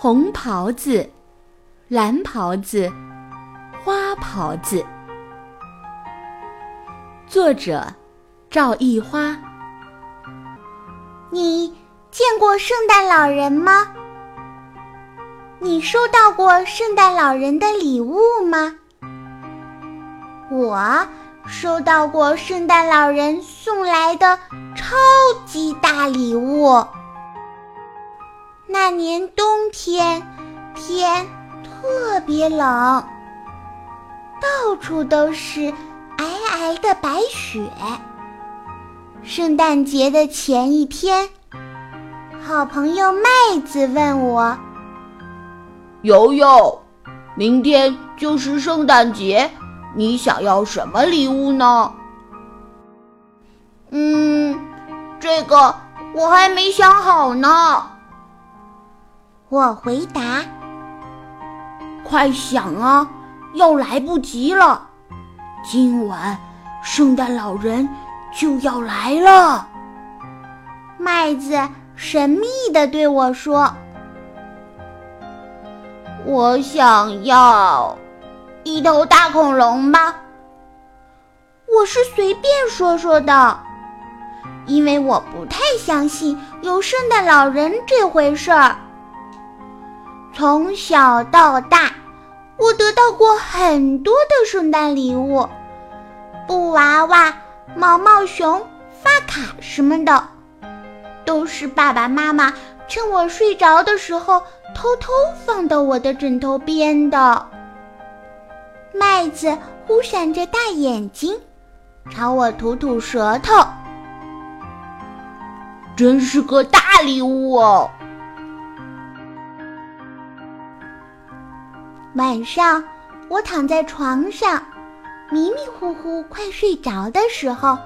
红袍子、蓝袍子、花袍子。作者：赵一花。你见过圣诞老人吗？你收到过圣诞老人的礼物吗？我收到过圣诞老人送来的超级大礼物。那年冬天，天特别冷，到处都是皑皑的白雪。圣诞节的前一天，好朋友麦子问我：“游游，明天就是圣诞节，你想要什么礼物呢？”“嗯，这个我还没想好呢。”我回答：“快想啊，要来不及了！今晚圣诞老人就要来了。”麦子神秘的对我说：“我想要一头大恐龙吧。”我是随便说说的，因为我不太相信有圣诞老人这回事儿。从小到大，我得到过很多的圣诞礼物，布娃娃、毛毛熊、发卡什么的，都是爸爸妈妈趁我睡着的时候偷偷放到我的枕头边的。麦子忽闪着大眼睛，朝我吐吐舌头，真是个大礼物哦！晚上，我躺在床上，迷迷糊糊快睡着的时候，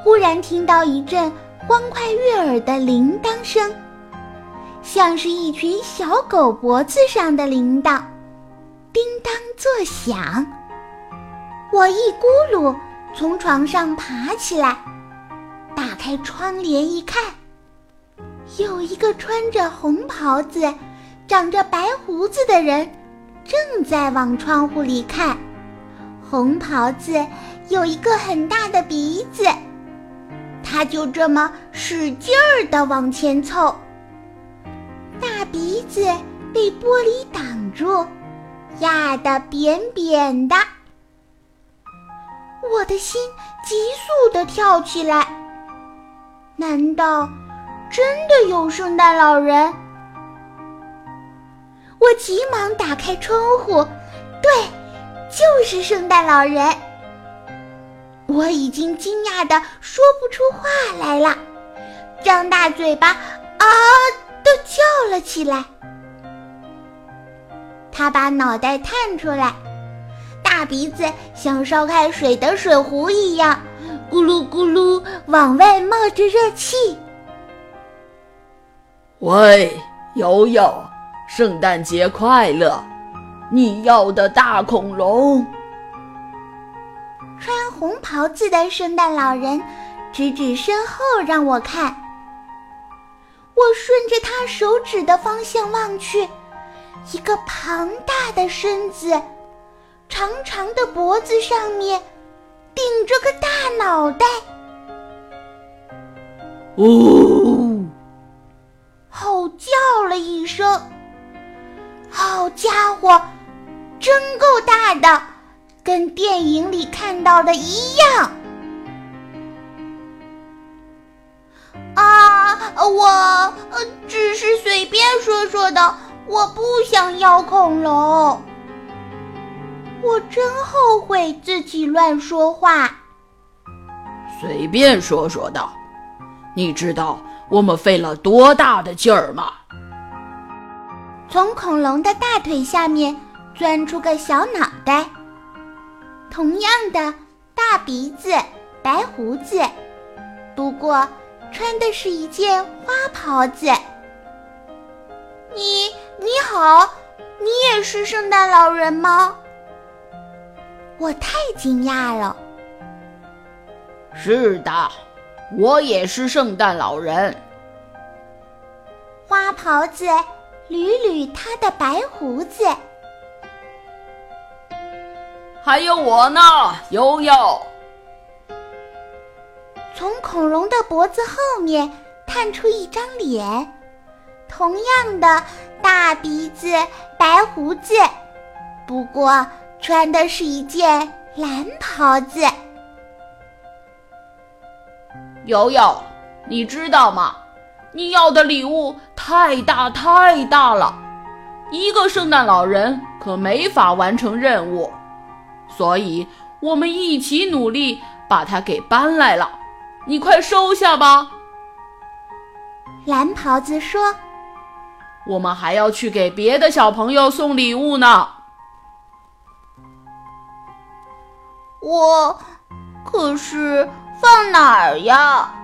忽然听到一阵欢快悦耳的铃铛声，像是一群小狗脖子上的铃铛，叮当作响。我一咕噜从床上爬起来，打开窗帘一看，有一个穿着红袍子、长着白胡子的人。正在往窗户里看，红袍子有一个很大的鼻子，他就这么使劲儿地往前凑。大鼻子被玻璃挡住，压得扁扁的。我的心急速地跳起来，难道真的有圣诞老人？我急忙打开窗户，对，就是圣诞老人。我已经惊讶的说不出话来了，张大嘴巴啊的叫了起来。他把脑袋探出来，大鼻子像烧开水的水壶一样，咕噜咕噜往外冒着热气。喂，悠悠。圣诞节快乐！你要的大恐龙。穿红袍子的圣诞老人指指身后，让我看。我顺着他手指的方向望去，一个庞大的身子，长长的脖子上面顶着个大脑袋。哦！到的一样。啊，我只是随便说说的，我不想要恐龙。我真后悔自己乱说话。随便说说的，你知道我们费了多大的劲儿吗？从恐龙的大腿下面钻出个小脑袋，同样的大鼻子、白胡子，不过穿的是一件花袍子。你你好，你也是圣诞老人吗？我太惊讶了。是的，我也是圣诞老人。花袍子。捋捋他的白胡子。还有我呢，悠悠。从恐龙的脖子后面探出一张脸，同样的大鼻子、白胡子，不过穿的是一件蓝袍子。悠悠，你知道吗？你要的礼物太大太大了，一个圣诞老人可没法完成任务。所以，我们一起努力把它给搬来了。你快收下吧。蓝袍子说：“我们还要去给别的小朋友送礼物呢。”我可是放哪儿呀？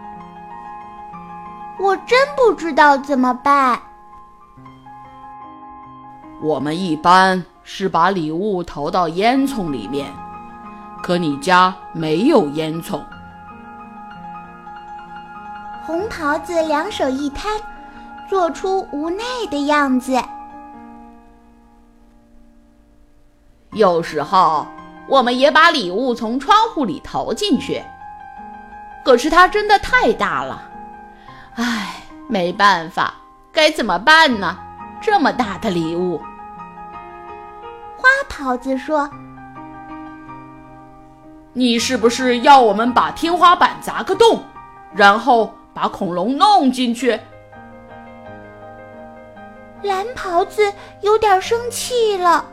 我真不知道怎么办。我们一般。是把礼物投到烟囱里面，可你家没有烟囱。红袍子两手一摊，做出无奈的样子。有时候我们也把礼物从窗户里投进去，可是它真的太大了，唉，没办法，该怎么办呢？这么大的礼物。花袍子说：“你是不是要我们把天花板砸个洞，然后把恐龙弄进去？”蓝袍子有点生气了。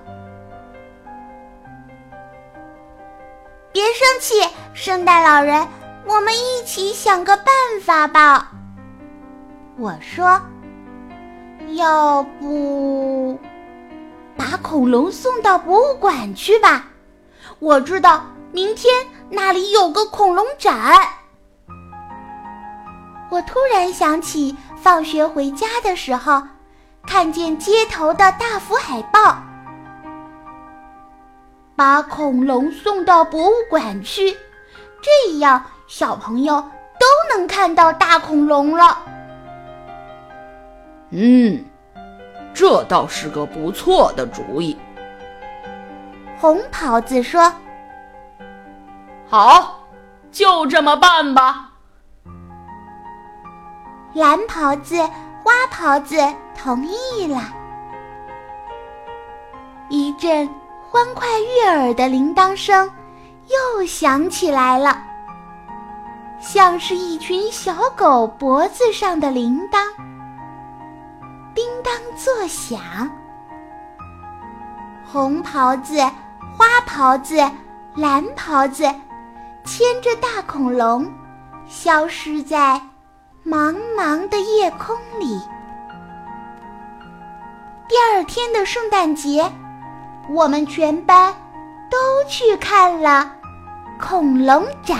别生气，圣诞老人，我们一起想个办法吧。我说：“要不……”把恐龙送到博物馆去吧，我知道明天那里有个恐龙展。我突然想起放学回家的时候，看见街头的大幅海报，把恐龙送到博物馆去，这样小朋友都能看到大恐龙了。嗯。这倒是个不错的主意。红袍子说：“好，就这么办吧。”蓝袍子、花袍子同意了。一阵欢快悦耳的铃铛声又响起来了，像是一群小狗脖子上的铃铛。作响，红袍子、花袍子、蓝袍子牵着大恐龙，消失在茫茫的夜空里。第二天的圣诞节，我们全班都去看了恐龙展。